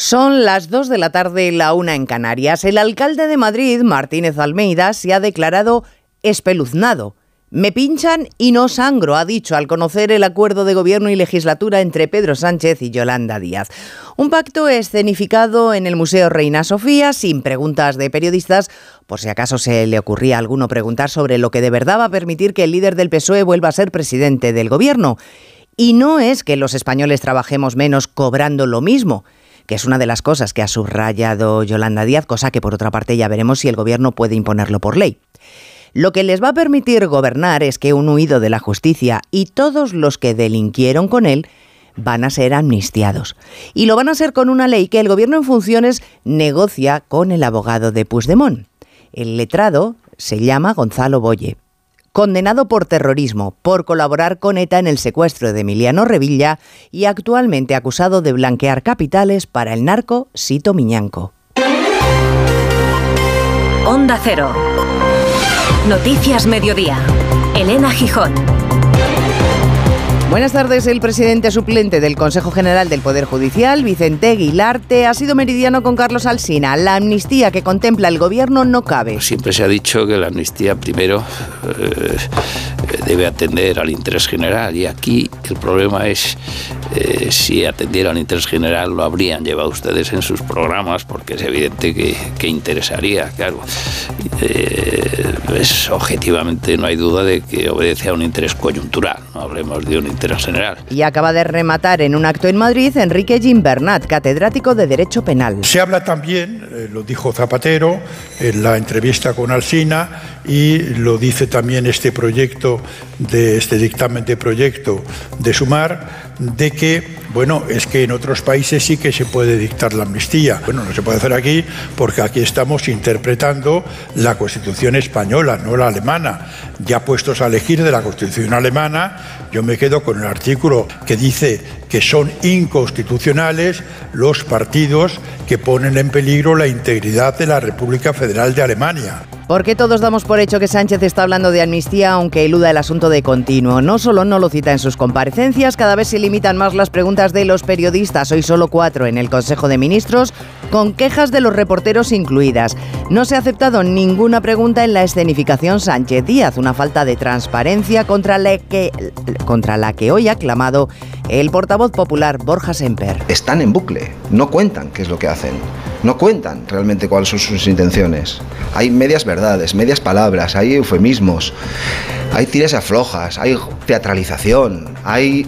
Son las 2 de la tarde, la una en Canarias. El alcalde de Madrid, Martínez Almeida, se ha declarado espeluznado. Me pinchan y no sangro, ha dicho al conocer el acuerdo de gobierno y legislatura entre Pedro Sánchez y Yolanda Díaz. Un pacto escenificado en el Museo Reina Sofía, sin preguntas de periodistas, por si acaso se le ocurría a alguno preguntar sobre lo que de verdad va a permitir que el líder del PSOE vuelva a ser presidente del gobierno. Y no es que los españoles trabajemos menos cobrando lo mismo que es una de las cosas que ha subrayado Yolanda Díaz, cosa que por otra parte ya veremos si el gobierno puede imponerlo por ley. Lo que les va a permitir gobernar es que un huido de la justicia y todos los que delinquieron con él van a ser amnistiados. Y lo van a ser con una ley que el gobierno en funciones negocia con el abogado de Puigdemont. El letrado se llama Gonzalo Boye condenado por terrorismo por colaborar con ETA en el secuestro de Emiliano Revilla y actualmente acusado de blanquear capitales para el narco Sito Miñanco. Onda Cero. Noticias Mediodía. Elena Gijón. Buenas tardes. El presidente suplente del Consejo General del Poder Judicial, Vicente Aguilarte, ha sido meridiano con Carlos Alsina. La amnistía que contempla el gobierno no cabe. Siempre se ha dicho que la amnistía primero eh, debe atender al interés general y aquí el problema es eh, si atendiera al interés general lo habrían llevado ustedes en sus programas porque es evidente que, interesaría, claro. Eh, es, objetivamente no hay duda de que obedece a un interés coyuntural, no hablemos de un interés general. Y acaba de rematar en un acto en Madrid Enrique Gimbernat, catedrático de Derecho Penal. Se habla también, eh, lo dijo Zapatero en la entrevista con Alsina y lo dice también este proyecto de este dictamen de proyecto de Sumar de que, bueno, es que en otros países sí que se puede dictar la amnistía. Bueno, no se puede hacer aquí porque aquí estamos interpretando la Constitución española, no la alemana. Ya puestos a elegir de la Constitución alemana, yo me quedo con el artículo que dice que son inconstitucionales los partidos que ponen en peligro la integridad de la República Federal de Alemania. Porque todos damos por hecho que Sánchez está hablando de amnistía, aunque eluda el asunto de continuo. No solo no lo cita en sus comparecencias, cada vez se limitan más las preguntas de los periodistas, hoy solo cuatro en el Consejo de Ministros, con quejas de los reporteros incluidas. No se ha aceptado ninguna pregunta en la escenificación Sánchez Díaz, una falta de transparencia contra la que, contra la que hoy ha clamado el portavoz popular Borja Semper. Están en bucle, no cuentan qué es lo que hacen, no cuentan realmente cuáles son sus intenciones. Hay medias verdades, medias palabras, hay eufemismos, hay tires aflojas, hay teatralización, hay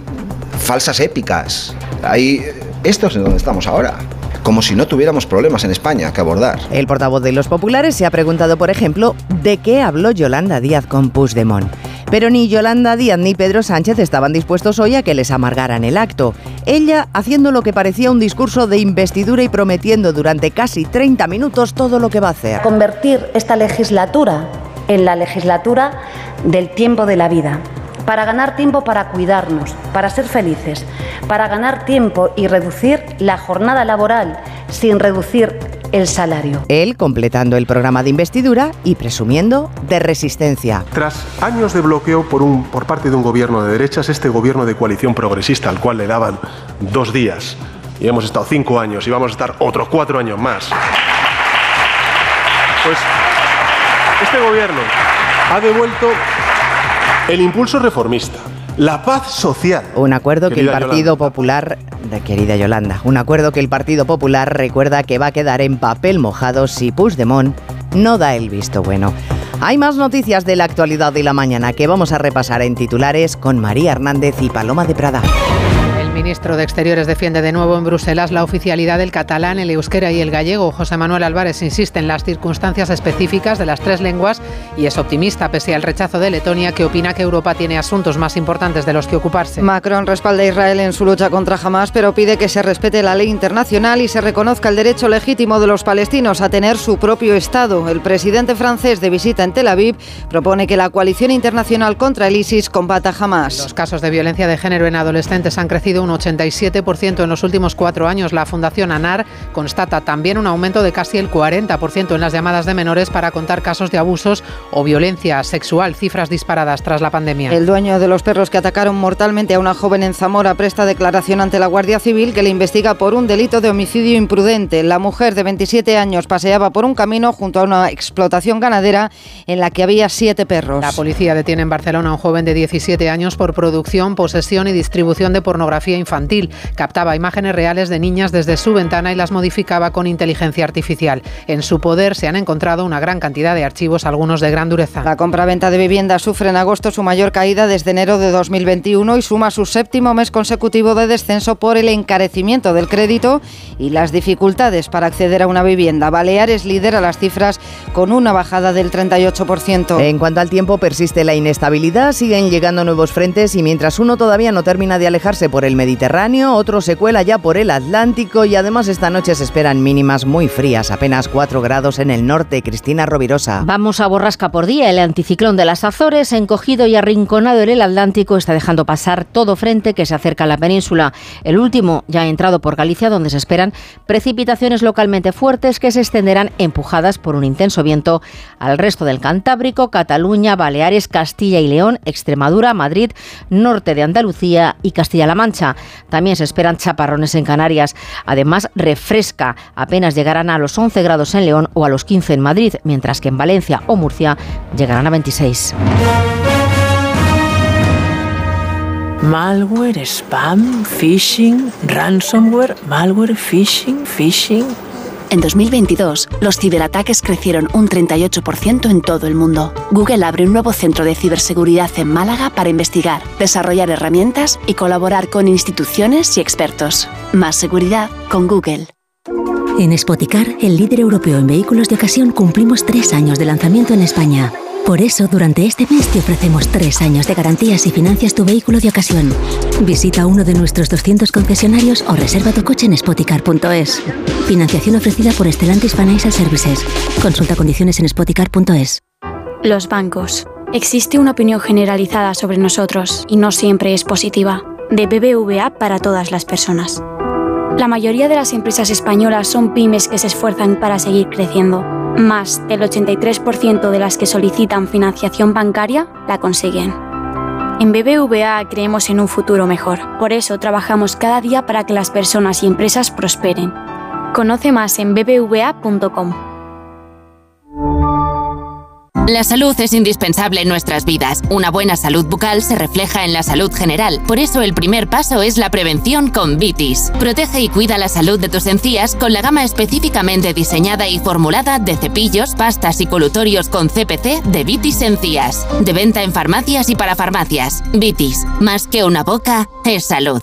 falsas épicas, hay... Esto es en donde estamos ahora como si no tuviéramos problemas en España que abordar. El portavoz de los populares se ha preguntado, por ejemplo, de qué habló Yolanda Díaz con Puigdemont. Pero ni Yolanda Díaz ni Pedro Sánchez estaban dispuestos hoy a que les amargaran el acto. Ella haciendo lo que parecía un discurso de investidura y prometiendo durante casi 30 minutos todo lo que va a hacer. Convertir esta legislatura en la legislatura del tiempo de la vida para ganar tiempo para cuidarnos, para ser felices, para ganar tiempo y reducir la jornada laboral sin reducir el salario. Él completando el programa de investidura y presumiendo de resistencia. Tras años de bloqueo por, un, por parte de un gobierno de derechas, este gobierno de coalición progresista al cual le daban dos días, y hemos estado cinco años y vamos a estar otros cuatro años más, pues este gobierno ha devuelto el impulso reformista, la paz social. Un acuerdo que el Partido Popular, querida Yolanda, un acuerdo que el Partido Popular recuerda que va a quedar en papel mojado si Puigdemont no da el visto bueno. Hay más noticias de la actualidad de la mañana que vamos a repasar en titulares con María Hernández y Paloma de Prada. El ministro de Exteriores defiende de nuevo en Bruselas la oficialidad del catalán, el euskera y el gallego. José Manuel Álvarez insiste en las circunstancias específicas de las tres lenguas y es optimista pese al rechazo de Letonia que opina que Europa tiene asuntos más importantes de los que ocuparse. Macron respalda a Israel en su lucha contra Hamas, pero pide que se respete la ley internacional y se reconozca el derecho legítimo de los palestinos a tener su propio Estado. El presidente francés de visita en Tel Aviv propone que la coalición internacional contra el ISIS combata Hamas. Los casos de violencia de género en adolescentes han crecido un un 87% en los últimos cuatro años. La Fundación ANAR constata también un aumento de casi el 40% en las llamadas de menores para contar casos de abusos o violencia sexual, cifras disparadas tras la pandemia. El dueño de los perros que atacaron mortalmente a una joven en Zamora presta declaración ante la Guardia Civil que le investiga por un delito de homicidio imprudente. La mujer de 27 años paseaba por un camino junto a una explotación ganadera en la que había siete perros. La policía detiene en Barcelona a un joven de 17 años por producción, posesión y distribución de pornografía infantil. Captaba imágenes reales de niñas desde su ventana y las modificaba con inteligencia artificial. En su poder se han encontrado una gran cantidad de archivos, algunos de gran dureza. La compra-venta de viviendas sufre en agosto su mayor caída desde enero de 2021 y suma su séptimo mes consecutivo de descenso por el encarecimiento del crédito y las dificultades para acceder a una vivienda. Baleares lidera las cifras con una bajada del 38%. En cuanto al tiempo, persiste la inestabilidad, siguen llegando nuevos frentes y mientras uno todavía no termina de alejarse por el Mediterráneo, otro se cuela ya por el Atlántico y además esta noche se esperan mínimas muy frías, apenas 4 grados en el norte. Cristina Rovirosa. Vamos a borrasca por día. El anticiclón de las Azores, encogido y arrinconado en el Atlántico, está dejando pasar todo frente que se acerca a la península. El último ya ha entrado por Galicia, donde se esperan precipitaciones localmente fuertes que se extenderán empujadas por un intenso viento al resto del Cantábrico, Cataluña, Baleares, Castilla y León, Extremadura, Madrid, norte de Andalucía y Castilla-La Mancha. También se esperan chaparrones en Canarias. Además, refresca. Apenas llegarán a los 11 grados en León o a los 15 en Madrid, mientras que en Valencia o Murcia llegarán a 26. Malware, spam, phishing, ransomware, malware, phishing, phishing. En 2022, los ciberataques crecieron un 38% en todo el mundo. Google abre un nuevo centro de ciberseguridad en Málaga para investigar, desarrollar herramientas y colaborar con instituciones y expertos. Más seguridad con Google. En Spoticar, el líder europeo en vehículos de ocasión, cumplimos tres años de lanzamiento en España. Por eso, durante este mes te ofrecemos tres años de garantías y financias tu vehículo de ocasión. Visita uno de nuestros 200 concesionarios o reserva tu coche en spoticar.es. Financiación ofrecida por Stellantis Financial Services. Consulta condiciones en spoticar.es. Los bancos. Existe una opinión generalizada sobre nosotros y no siempre es positiva. De BBVA para todas las personas. La mayoría de las empresas españolas son pymes que se esfuerzan para seguir creciendo. Más del 83% de las que solicitan financiación bancaria la consiguen. En BBVA creemos en un futuro mejor. Por eso trabajamos cada día para que las personas y empresas prosperen. Conoce más en bbva.com. La salud es indispensable en nuestras vidas. Una buena salud bucal se refleja en la salud general. Por eso el primer paso es la prevención con Vitis. Protege y cuida la salud de tus encías con la gama específicamente diseñada y formulada de cepillos, pastas y colutorios con CPC de Vitis Encías. De venta en farmacias y para farmacias. Vitis, más que una boca, es salud.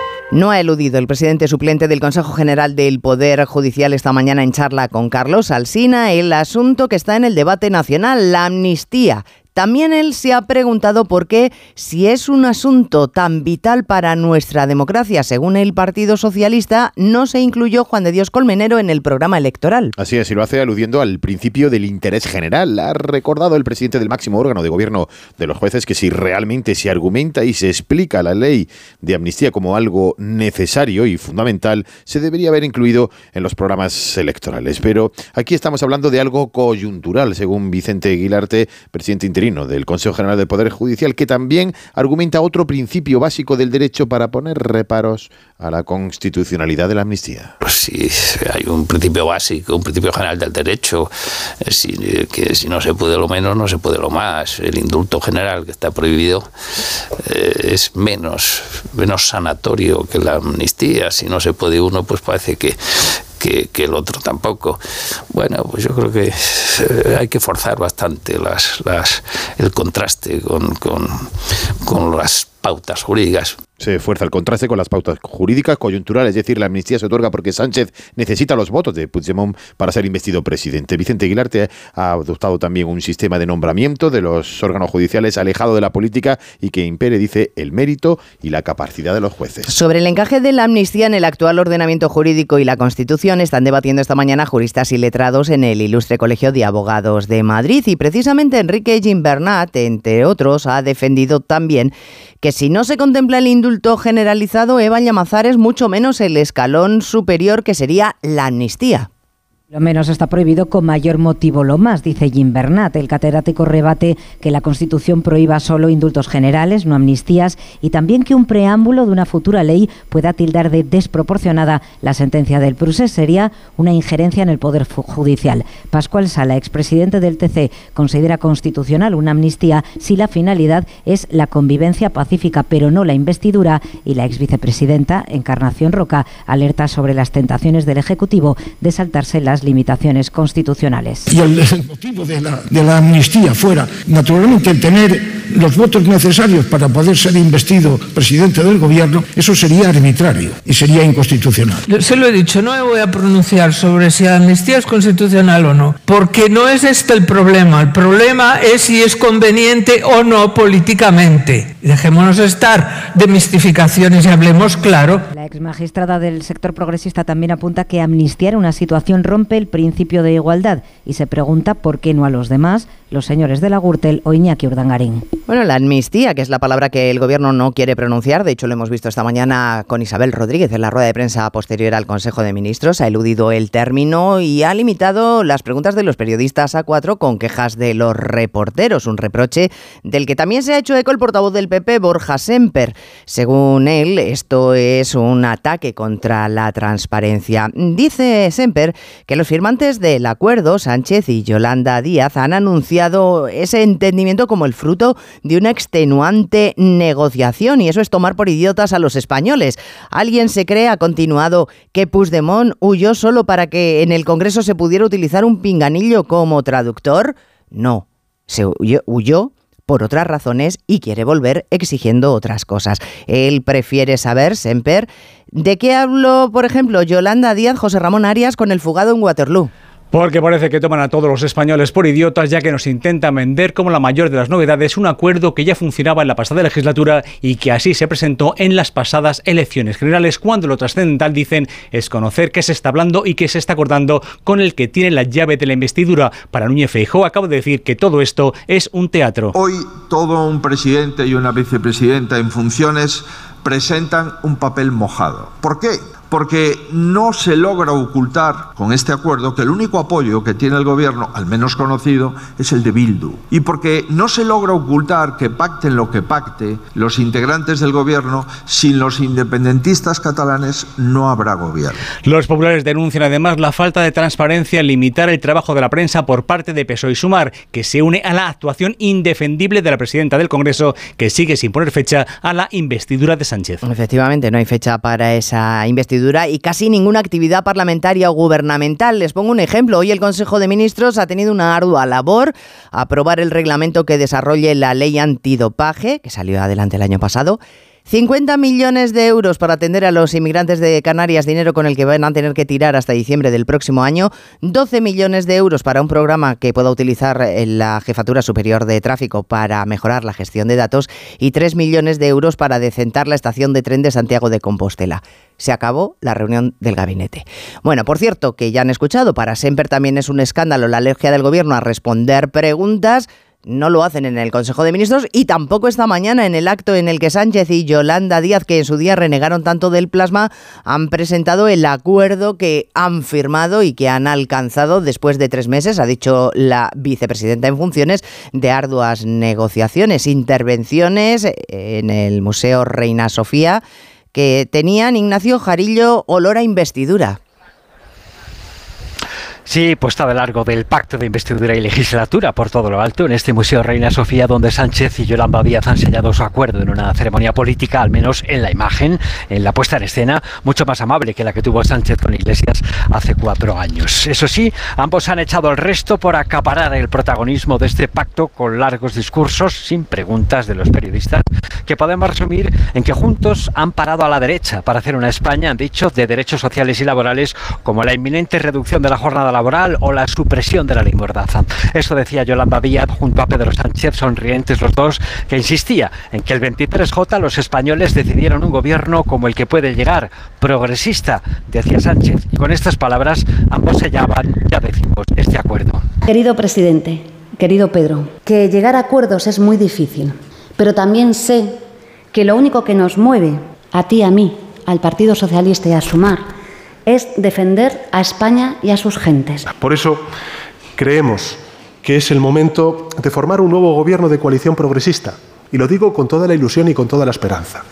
No ha eludido el presidente suplente del Consejo General del Poder Judicial esta mañana en charla con Carlos Alsina el asunto que está en el debate nacional, la amnistía. También él se ha preguntado por qué, si es un asunto tan vital para nuestra democracia, según el Partido Socialista, no se incluyó Juan de Dios Colmenero en el programa electoral. Así es, y lo hace aludiendo al principio del interés general. Ha recordado el presidente del máximo órgano de gobierno de los jueces que si realmente se argumenta y se explica la ley de amnistía como algo necesario y fundamental, se debería haber incluido en los programas electorales. Pero aquí estamos hablando de algo coyuntural, según Vicente Aguilarte, presidente interino del Consejo General del Poder Judicial, que también argumenta otro principio básico del derecho para poner reparos a la constitucionalidad de la amnistía. Pues sí, hay un principio básico, un principio general del derecho, eh, que si no se puede lo menos, no se puede lo más. El indulto general que está prohibido eh, es menos, menos sanatorio que la amnistía. Si no se puede uno, pues parece que que, el otro tampoco. Bueno, pues yo creo que eh, hay que forzar bastante las, las, el contraste con, con, con las pautas jurídicas. Se fuerza el contraste con las pautas jurídicas coyunturales, es decir, la amnistía se otorga porque Sánchez necesita los votos de Puigdemont para ser investido presidente. Vicente Aguilarte ha adoptado también un sistema de nombramiento de los órganos judiciales alejado de la política y que impere, dice, el mérito y la capacidad de los jueces. Sobre el encaje de la amnistía en el actual ordenamiento jurídico y la Constitución están debatiendo esta mañana juristas y letrados en el Ilustre Colegio de Abogados de Madrid y precisamente Enrique Gimbernat, entre otros, ha defendido también que si no se contempla el indulto generalizado, Eva Llamazares, mucho menos el escalón superior que sería la amnistía. Lo menos está prohibido con mayor motivo lo más, dice Jim Bernat. El catedrático rebate que la Constitución prohíba solo indultos generales, no amnistías, y también que un preámbulo de una futura ley pueda tildar de desproporcionada la sentencia del Prusés. Sería una injerencia en el Poder Judicial. Pascual Sala, expresidente del TC, considera constitucional una amnistía si la finalidad es la convivencia pacífica, pero no la investidura, y la exvicepresidenta, Encarnación Roca, alerta sobre las tentaciones del Ejecutivo de saltarse las limitaciones constitucionales. Y el, motivo de la, de la amnistía fuera, naturalmente, tener los votos necesarios para poder ser investido presidente del gobierno, eso sería arbitrario y sería inconstitucional. Se lo he dicho, no me voy a pronunciar sobre si la amnistía es constitucional o no, porque no es este el problema. El problema es si es conveniente o no políticamente. Dejémonos estar de mistificaciones y hablemos claro. La ex magistrada del sector progresista también apunta que amnistiar una situación rompe el principio de igualdad y se pregunta por qué no a los demás, los señores de la Gürtel o Iñaki Urdangarín. Bueno, la amnistía, que es la palabra que el gobierno no quiere pronunciar, de hecho lo hemos visto esta mañana con Isabel Rodríguez en la rueda de prensa posterior al Consejo de Ministros, ha eludido el término y ha limitado las preguntas de los periodistas a cuatro con quejas de los reporteros, un reproche del que también se ha hecho eco el portavoz del PP, Borja Semper. Según él, esto es un ataque contra la transparencia. Dice Semper que los firmantes del acuerdo, Sánchez y Yolanda Díaz, han anunciado ese entendimiento como el fruto de una extenuante negociación y eso es tomar por idiotas a los españoles. ¿Alguien se cree, ha continuado, que Puigdemont huyó solo para que en el Congreso se pudiera utilizar un pinganillo como traductor? No, se huyó, huyó por otras razones y quiere volver exigiendo otras cosas. Él prefiere saber, Semper, de qué habló, por ejemplo, Yolanda Díaz, José Ramón Arias con el fugado en Waterloo. Porque parece que toman a todos los españoles por idiotas, ya que nos intentan vender como la mayor de las novedades un acuerdo que ya funcionaba en la pasada legislatura y que así se presentó en las pasadas elecciones generales, cuando lo trascendental, dicen, es conocer qué se está hablando y qué se está acordando con el que tiene la llave de la investidura. Para Núñez Feijóo acabo de decir que todo esto es un teatro. Hoy todo un presidente y una vicepresidenta en funciones presentan un papel mojado. ¿Por qué? Porque no se logra ocultar con este acuerdo que el único apoyo que tiene el gobierno, al menos conocido, es el de Bildu. Y porque no se logra ocultar que pacten lo que pacte los integrantes del gobierno, sin los independentistas catalanes no habrá gobierno. Los populares denuncian además la falta de transparencia en limitar el trabajo de la prensa por parte de PSOE y Sumar, que se une a la actuación indefendible de la presidenta del Congreso, que sigue sin poner fecha a la investidura de Sánchez. Efectivamente, no hay fecha para esa investidura y casi ninguna actividad parlamentaria o gubernamental. Les pongo un ejemplo. Hoy el Consejo de Ministros ha tenido una ardua labor aprobar el reglamento que desarrolle la ley antidopaje, que salió adelante el año pasado 50 millones de euros para atender a los inmigrantes de Canarias, dinero con el que van a tener que tirar hasta diciembre del próximo año. 12 millones de euros para un programa que pueda utilizar la Jefatura Superior de Tráfico para mejorar la gestión de datos y 3 millones de euros para decentar la estación de tren de Santiago de Compostela. Se acabó la reunión del gabinete. Bueno, por cierto, que ya han escuchado, para Semper también es un escándalo la alergia del gobierno a responder preguntas no lo hacen en el Consejo de Ministros y tampoco esta mañana en el acto en el que Sánchez y Yolanda Díaz, que en su día renegaron tanto del plasma, han presentado el acuerdo que han firmado y que han alcanzado después de tres meses, ha dicho la vicepresidenta en funciones, de arduas negociaciones, intervenciones en el Museo Reina Sofía, que tenían Ignacio Jarillo olor a investidura. Sí, puesta de largo del pacto de investidura y legislatura por todo lo alto en este Museo Reina Sofía, donde Sánchez y Yolanda Díaz han sellado su acuerdo en una ceremonia política, al menos en la imagen, en la puesta en escena, mucho más amable que la que tuvo Sánchez con Iglesias hace cuatro años. Eso sí, ambos han echado el resto por acaparar el protagonismo de este pacto con largos discursos, sin preguntas de los periodistas, que podemos resumir en que juntos han parado a la derecha para hacer una España, han dicho, de derechos sociales y laborales, como la inminente reducción de la laboral o la supresión de la ley Mordaza. Eso decía Yolanda Díaz junto a Pedro Sánchez, sonrientes los dos, que insistía en que el 23J los españoles decidieron un gobierno como el que puede llegar, progresista, decía Sánchez. Y con estas palabras ambos sellaban, ya decimos, este acuerdo. Querido presidente, querido Pedro, que llegar a acuerdos es muy difícil, pero también sé que lo único que nos mueve, a ti, a mí, al Partido Socialista y a Sumar, es defender a España y a sus gentes. Por eso creemos que es el momento de formar un nuevo gobierno de coalición progresista. Y lo digo con toda la ilusión y con toda la esperanza.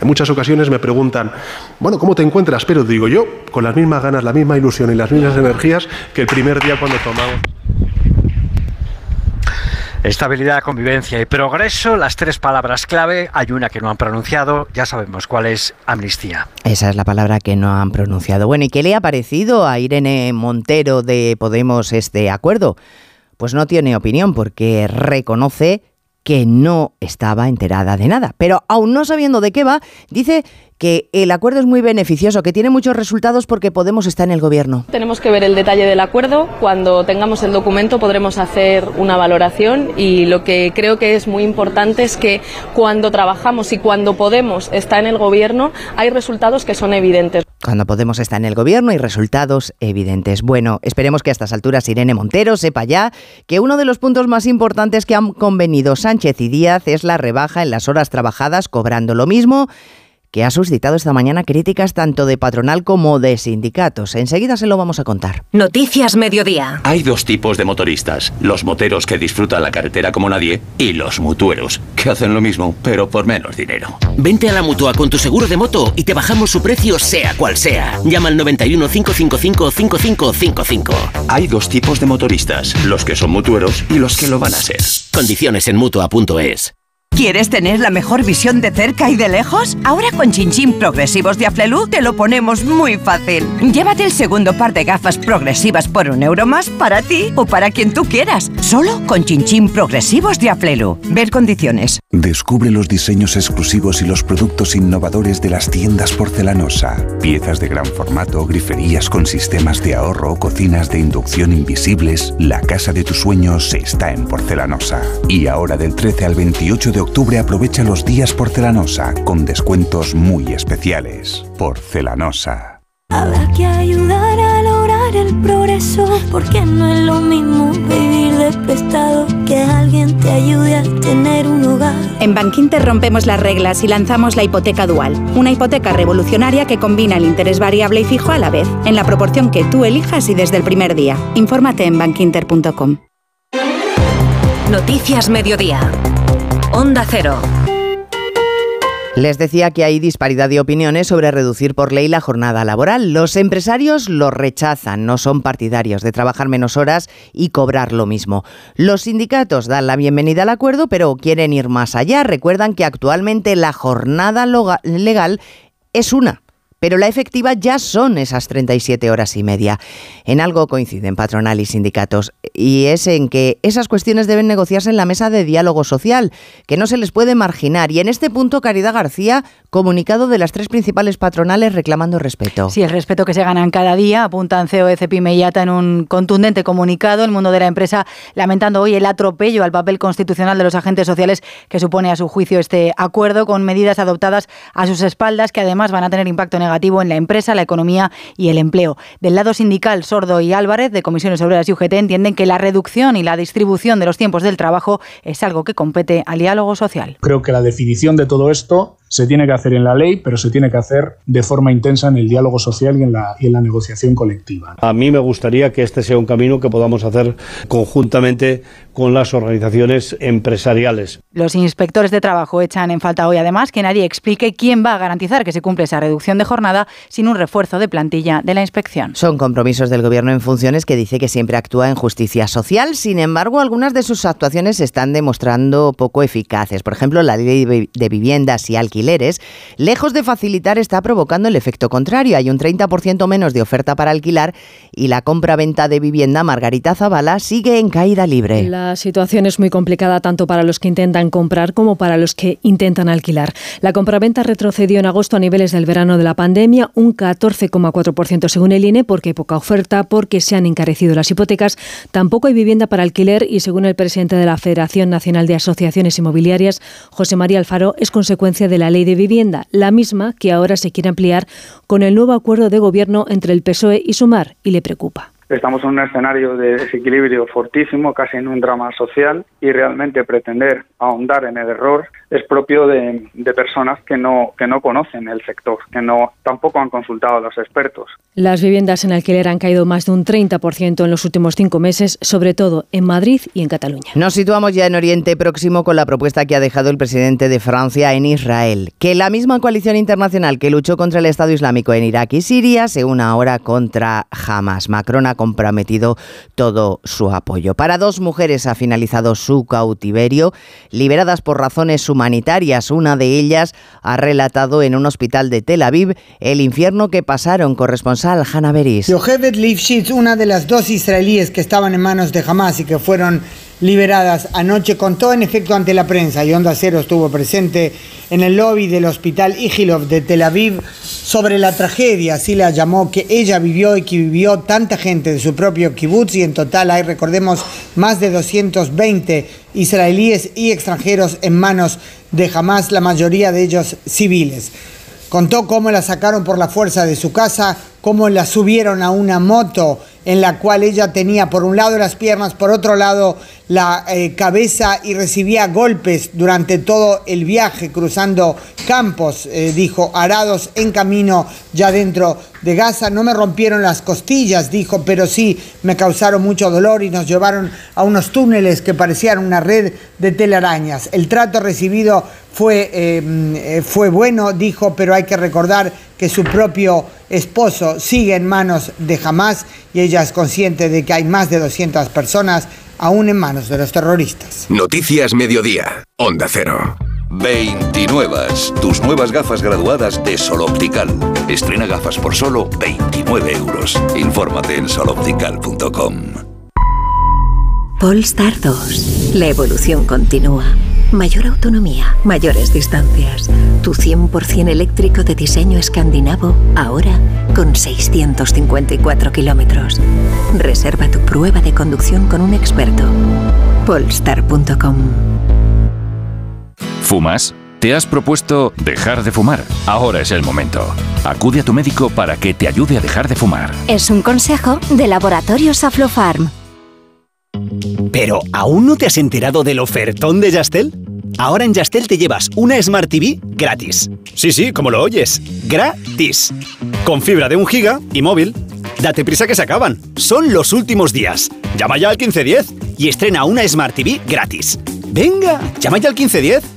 En muchas ocasiones me preguntan, bueno, ¿cómo te encuentras? Pero digo yo, con las mismas ganas, la misma ilusión y las mismas energías que el primer día cuando tomamos. Estabilidad, convivencia y progreso, las tres palabras clave. Hay una que no han pronunciado, ya sabemos cuál es amnistía. Esa es la palabra que no han pronunciado. Bueno, ¿y qué le ha parecido a Irene Montero de Podemos este acuerdo? Pues no tiene opinión porque reconoce que no estaba enterada de nada. Pero aún no sabiendo de qué va, dice que el acuerdo es muy beneficioso, que tiene muchos resultados porque Podemos está en el gobierno. Tenemos que ver el detalle del acuerdo. Cuando tengamos el documento podremos hacer una valoración y lo que creo que es muy importante es que cuando trabajamos y cuando Podemos está en el gobierno hay resultados que son evidentes. Cuando Podemos está en el gobierno hay resultados evidentes. Bueno, esperemos que a estas alturas Irene Montero sepa ya que uno de los puntos más importantes que han convenido Sánchez y Díaz es la rebaja en las horas trabajadas cobrando lo mismo que ha suscitado esta mañana críticas tanto de patronal como de sindicatos. Enseguida se lo vamos a contar. Noticias Mediodía. Hay dos tipos de motoristas, los moteros que disfrutan la carretera como nadie y los mutueros, que hacen lo mismo, pero por menos dinero. Vente a la mutua con tu seguro de moto y te bajamos su precio sea cual sea. Llama al 91 555 5555. Hay dos tipos de motoristas, los que son mutueros y los que lo van a ser. Condiciones en mutua.es. ¿Quieres tener la mejor visión de cerca y de lejos? Ahora con Chinchín Progresivos de Aflelu te lo ponemos muy fácil. Llévate el segundo par de gafas progresivas por un euro más para ti o para quien tú quieras. Solo con Chinchín Progresivos de Aflelu. Ver condiciones. Descubre los diseños exclusivos y los productos innovadores de las tiendas porcelanosa. Piezas de gran formato, griferías con sistemas de ahorro, cocinas de inducción invisibles. La casa de tus sueños está en porcelanosa. Y ahora del 13 al 28 de octubre aprovecha los días porcelanosa con descuentos muy especiales. Porcelanosa. Habrá que ayudar a lograr el progreso, porque no es lo mismo vivir de prestado que alguien te ayude a tener un hogar. En Bankinter rompemos las reglas y lanzamos la hipoteca dual, una hipoteca revolucionaria que combina el interés variable y fijo a la vez, en la proporción que tú elijas y desde el primer día. Infórmate en bankinter.com. Noticias Mediodía. Onda Cero. Les decía que hay disparidad de opiniones sobre reducir por ley la jornada laboral. Los empresarios lo rechazan, no son partidarios de trabajar menos horas y cobrar lo mismo. Los sindicatos dan la bienvenida al acuerdo, pero quieren ir más allá. Recuerdan que actualmente la jornada legal es una pero la efectiva ya son esas 37 horas y media. En algo coinciden patronal y sindicatos, y es en que esas cuestiones deben negociarse en la mesa de diálogo social, que no se les puede marginar. Y en este punto, Caridad García, comunicado de las tres principales patronales reclamando respeto. Sí, el respeto que se ganan cada día, apuntan y IATA en un contundente comunicado. El mundo de la empresa lamentando hoy el atropello al papel constitucional de los agentes sociales que supone a su juicio este acuerdo, con medidas adoptadas a sus espaldas que además van a tener impacto negativo en la empresa, la economía y el empleo. Del lado sindical, Sordo y Álvarez, de Comisiones Obreras y UGT, entienden que la reducción y la distribución de los tiempos del trabajo es algo que compete al diálogo social. Creo que la definición de todo esto se tiene que hacer en la ley, pero se tiene que hacer de forma intensa en el diálogo social y en la, y en la negociación colectiva. A mí me gustaría que este sea un camino que podamos hacer conjuntamente con las organizaciones empresariales. Los inspectores de trabajo echan en falta hoy además que nadie explique quién va a garantizar que se cumple esa reducción de jornada sin un refuerzo de plantilla de la inspección. Son compromisos del Gobierno en funciones que dice que siempre actúa en justicia social. Sin embargo, algunas de sus actuaciones se están demostrando poco eficaces. Por ejemplo, la ley de viviendas y alquileres, lejos de facilitar, está provocando el efecto contrario. Hay un 30% menos de oferta para alquilar y la compra-venta de vivienda, Margarita Zavala, sigue en caída libre. La situación es muy complicada tanto para los que intentan comprar como para los que intentan alquilar. La compraventa retrocedió en agosto a niveles del verano de la pandemia, un 14,4% según el INE, porque hay poca oferta, porque se han encarecido las hipotecas, tampoco hay vivienda para alquiler y según el presidente de la Federación Nacional de Asociaciones Inmobiliarias, José María Alfaro, es consecuencia de la ley de vivienda, la misma que ahora se quiere ampliar con el nuevo acuerdo de gobierno entre el PSOE y Sumar, y le preocupa. Estamos en un escenario de desequilibrio fortísimo, casi en un drama social, y realmente pretender ahondar en el error es propio de, de, personas que no, que no conocen el sector, que no tampoco han consultado a los expertos. Las viviendas en alquiler han caído más de un 30% en los últimos cinco meses, sobre todo en Madrid y en Cataluña. Nos situamos ya en Oriente Próximo con la propuesta que ha dejado el presidente de Francia en Israel, que la misma coalición internacional que luchó contra el Estado Islámico en Irak y Siria se una ahora contra Hamas. Macron ha comprometido todo su apoyo. Para dos mujeres ha finalizado su cautiverio, liberadas por razones humanitarias. Una de ellas ha relatado en un hospital de Tel Aviv el infierno que pasaron. Corresponsal Hanna Beris. Yocheved Lifshitz, una de las dos israelíes que estaban en manos de Hamas y que fueron liberadas anoche, contó en efecto ante la prensa, y Onda Cero estuvo presente en el lobby del hospital Igilov de Tel Aviv, sobre la tragedia, así la llamó, que ella vivió y que vivió tanta gente de su propio kibutz, y en total hay, recordemos, más de 220 israelíes y extranjeros en manos de Hamas, la mayoría de ellos civiles. Contó cómo la sacaron por la fuerza de su casa, cómo la subieron a una moto en la cual ella tenía por un lado las piernas, por otro lado la eh, cabeza y recibía golpes durante todo el viaje cruzando campos, eh, dijo, arados en camino ya dentro de Gaza. No me rompieron las costillas, dijo, pero sí me causaron mucho dolor y nos llevaron a unos túneles que parecían una red de telarañas. El trato recibido fue, eh, fue bueno, dijo, pero hay que recordar que su propio esposo sigue en manos de Hamas y ella es consciente de que hay más de 200 personas aún en manos de los terroristas. Noticias Mediodía, Onda Cero. 29. Tus nuevas gafas graduadas de Sol Optical. Estrena gafas por solo 29 euros. Infórmate en soloptical.com. Polestar 2. La evolución continúa. Mayor autonomía, mayores distancias. Tu 100% eléctrico de diseño escandinavo, ahora con 654 kilómetros. Reserva tu prueba de conducción con un experto. Polestar.com ¿Fumas? ¿Te has propuesto dejar de fumar? Ahora es el momento. Acude a tu médico para que te ayude a dejar de fumar. Es un consejo de Laboratorios Aflofarm. ¿Pero aún no te has enterado del ofertón de Yastel? Ahora en Yastel te llevas una Smart TV gratis. Sí, sí, como lo oyes. Gratis. Con fibra de un giga y móvil. Date prisa que se acaban. Son los últimos días. Llama ya al 1510 y estrena una Smart TV gratis. Venga, llama ya al 1510.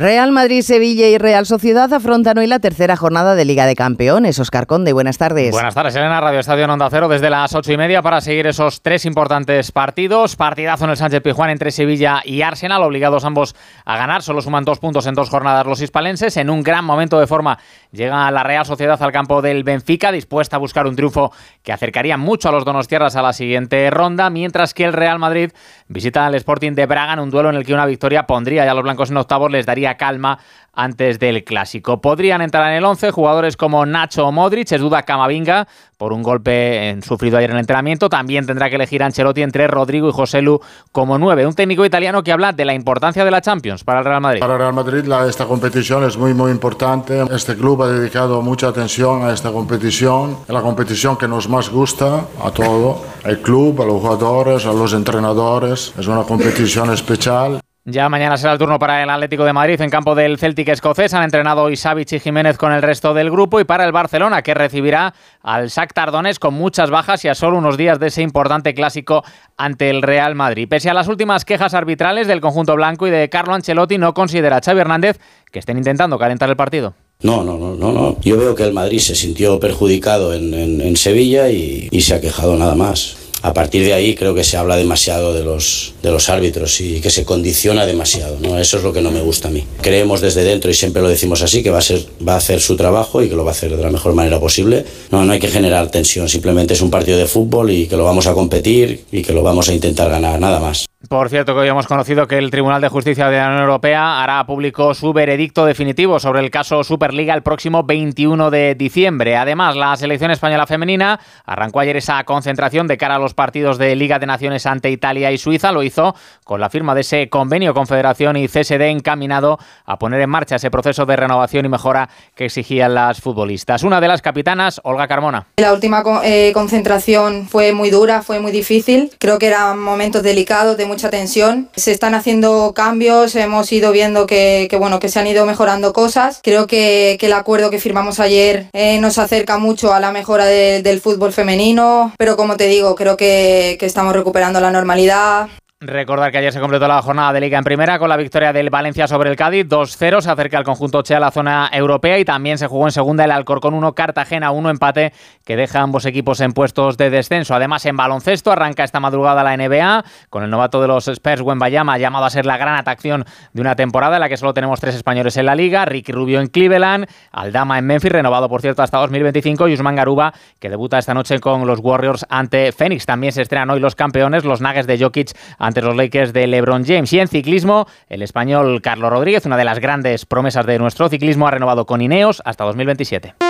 Real Madrid, Sevilla y Real Sociedad afrontan hoy la tercera jornada de Liga de Campeones. Oscar Conde, buenas tardes. Buenas tardes, Elena. Radio Estadio en Onda Cero desde las ocho y media para seguir esos tres importantes partidos. Partidazo en el Sánchez Pijuán entre Sevilla y Arsenal, obligados ambos a ganar. Solo suman dos puntos en dos jornadas los hispalenses. En un gran momento de forma llega la Real Sociedad al campo del Benfica, dispuesta a buscar un triunfo que acercaría mucho a los donostiarras a la siguiente ronda, mientras que el Real Madrid visita al Sporting de Braga en un duelo en el que una victoria pondría ya a los blancos en octavos, les daría calma antes del clásico. Podrían entrar en el 11 jugadores como Nacho Modric, es duda Camavinga por un golpe sufrido ayer en el entrenamiento. También tendrá que elegir Ancelotti entre Rodrigo y José Lu como 9. Un técnico italiano que habla de la importancia de la Champions para el Real Madrid. Para el Real Madrid la, esta competición es muy muy importante. Este club ha dedicado mucha atención a esta competición. La competición que nos más gusta a todo. El club, a los jugadores, a los entrenadores. Es una competición especial. Ya mañana será el turno para el Atlético de Madrid en campo del Celtic escocés. Han entrenado hoy y Jiménez con el resto del grupo y para el Barcelona que recibirá al Shakhtar Donetsk con muchas bajas y a solo unos días de ese importante clásico ante el Real Madrid. Pese a las últimas quejas arbitrales del conjunto blanco y de Carlo Ancelotti, no considera a Xavi Hernández que estén intentando calentar el partido. No, no, no, no, no. Yo veo que el Madrid se sintió perjudicado en, Sevilla y se ha quejado nada más a partir de ahí creo que se habla demasiado de los, de los árbitros y que se condiciona demasiado. ¿no? Eso es lo que no me gusta a mí. Creemos desde dentro, y siempre lo decimos así, que va a, ser, va a hacer su trabajo y que lo va a hacer de la mejor manera posible. No, no hay que generar tensión, simplemente es un partido de fútbol y que lo vamos a competir y que lo vamos a intentar ganar, nada más. Por cierto, que hoy hemos conocido que el Tribunal de Justicia de la Unión Europea hará público su veredicto definitivo sobre el caso Superliga el próximo 21 de diciembre. Además, la selección española femenina arrancó ayer esa concentración de cara a los partidos de Liga de Naciones ante Italia y Suiza. Lo hizo con la firma de ese convenio Confederación y CSD encaminado a poner en marcha ese proceso de renovación y mejora que exigían las futbolistas. Una de las capitanas, Olga Carmona. La última eh, concentración fue muy dura, fue muy difícil. Creo que eran momentos delicados de mucha tensión. Se están haciendo cambios, hemos ido viendo que, bueno, que se han ido mejorando cosas. Creo que, el acuerdo que firmamos ayer eh, nos acerca mucho a la mejora del fútbol femenino, pero como te digo, creo que, que estamos recuperando la normalidad. Recordar que ayer se completó la jornada de Liga en Primera con la victoria del Valencia sobre el Cádiz 2-0. Se acerca el conjunto Che a la zona europea y también se jugó en segunda el Alcorcón 1, Cartagena 1, empate que deja ambos equipos en puestos de descenso. Además, en baloncesto arranca esta madrugada la NBA con el novato de los Spurs, Bayama, llamado a ser la gran atracción de una temporada en la que solo tenemos tres españoles en la liga. Ricky Rubio en Cleveland, Aldama en Memphis, renovado por cierto hasta 2025, y Usman Garuba, que debuta esta noche con los Warriors ante Phoenix. También se estrenan hoy los campeones, los Nuggets de Jokic ante los Lakers de LeBron James. Y en ciclismo, el español Carlos Rodríguez, una de las grandes promesas de nuestro ciclismo, ha renovado con Ineos hasta 2027.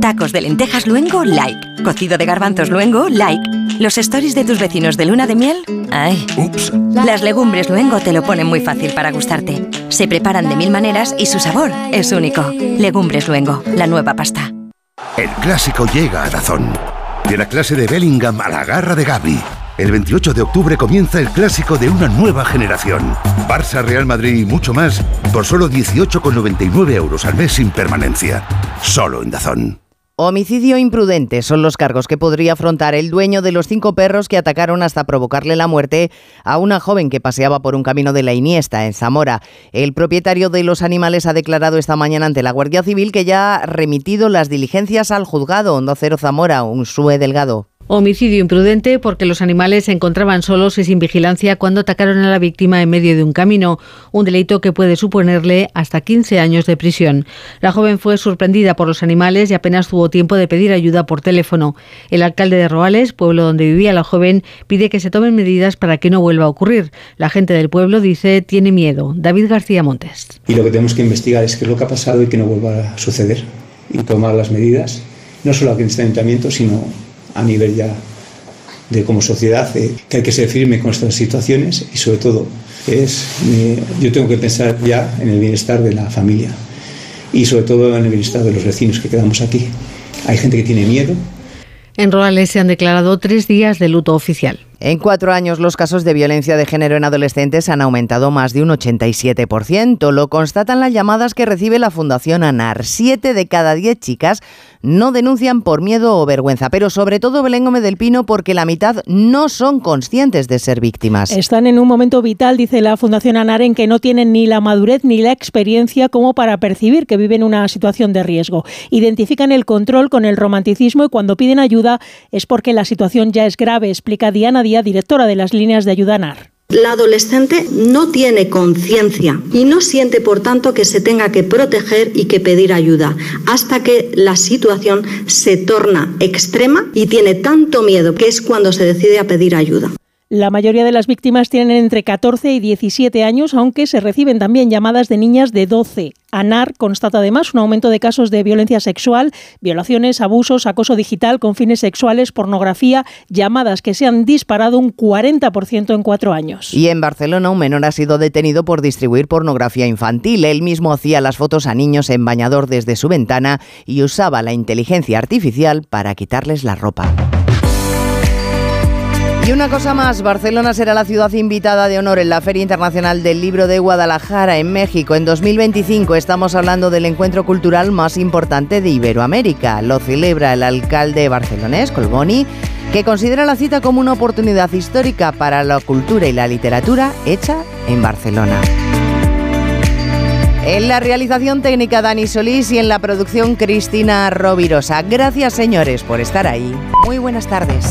Tacos de lentejas luengo, like. Cocido de garbanzos luengo, like. Los stories de tus vecinos de luna de miel, ay. Ups. Las legumbres luengo te lo ponen muy fácil para gustarte. Se preparan de mil maneras y su sabor es único. Legumbres luengo, la nueva pasta. El clásico llega a Dazón. De la clase de Bellingham a la garra de Gaby. El 28 de octubre comienza el clásico de una nueva generación. Barça, Real Madrid y mucho más por solo 18,99 euros al mes sin permanencia. Solo en Dazón. Homicidio imprudente son los cargos que podría afrontar el dueño de los cinco perros que atacaron hasta provocarle la muerte a una joven que paseaba por un camino de la Iniesta, en Zamora. El propietario de los animales ha declarado esta mañana ante la Guardia Civil que ya ha remitido las diligencias al juzgado Hondo Cero Zamora, un SUE delgado. Homicidio imprudente porque los animales se encontraban solos y sin vigilancia cuando atacaron a la víctima en medio de un camino, un delito que puede suponerle hasta 15 años de prisión. La joven fue sorprendida por los animales y apenas tuvo tiempo de pedir ayuda por teléfono. El alcalde de Roales, pueblo donde vivía la joven, pide que se tomen medidas para que no vuelva a ocurrir. La gente del pueblo dice tiene miedo. David García Montes. Y lo que tenemos que investigar es qué es lo que ha pasado y que no vuelva a suceder y tomar las medidas, no solo aquí en este ayuntamiento, sino a nivel ya de como sociedad, eh, que hay que ser firme con estas situaciones y sobre todo es, yo tengo que pensar ya en el bienestar de la familia y sobre todo en el bienestar de los vecinos que quedamos aquí. Hay gente que tiene miedo. En Rurales se han declarado tres días de luto oficial. En cuatro años los casos de violencia de género en adolescentes han aumentado más de un 87%. Lo constatan las llamadas que recibe la Fundación ANAR. Siete de cada diez chicas no denuncian por miedo o vergüenza, pero sobre todo Belén Gómez del Pino porque la mitad no son conscientes de ser víctimas. Están en un momento vital, dice la Fundación ANAR, en que no tienen ni la madurez ni la experiencia como para percibir que viven una situación de riesgo. Identifican el control con el romanticismo y cuando piden ayuda es porque la situación ya es grave, explica Diana directora de las líneas de ayuda NAR. La adolescente no tiene conciencia y no siente, por tanto, que se tenga que proteger y que pedir ayuda, hasta que la situación se torna extrema y tiene tanto miedo que es cuando se decide a pedir ayuda. La mayoría de las víctimas tienen entre 14 y 17 años, aunque se reciben también llamadas de niñas de 12. ANAR constata además un aumento de casos de violencia sexual, violaciones, abusos, acoso digital con fines sexuales, pornografía, llamadas que se han disparado un 40% en cuatro años. Y en Barcelona un menor ha sido detenido por distribuir pornografía infantil. Él mismo hacía las fotos a niños en bañador desde su ventana y usaba la inteligencia artificial para quitarles la ropa. Y una cosa más, Barcelona será la ciudad invitada de honor en la Feria Internacional del Libro de Guadalajara en México en 2025. Estamos hablando del encuentro cultural más importante de Iberoamérica. Lo celebra el alcalde barcelonés, Colboni, que considera la cita como una oportunidad histórica para la cultura y la literatura hecha en Barcelona. En la realización técnica Dani Solís y en la producción Cristina Rovirosa. Gracias señores por estar ahí. Muy buenas tardes.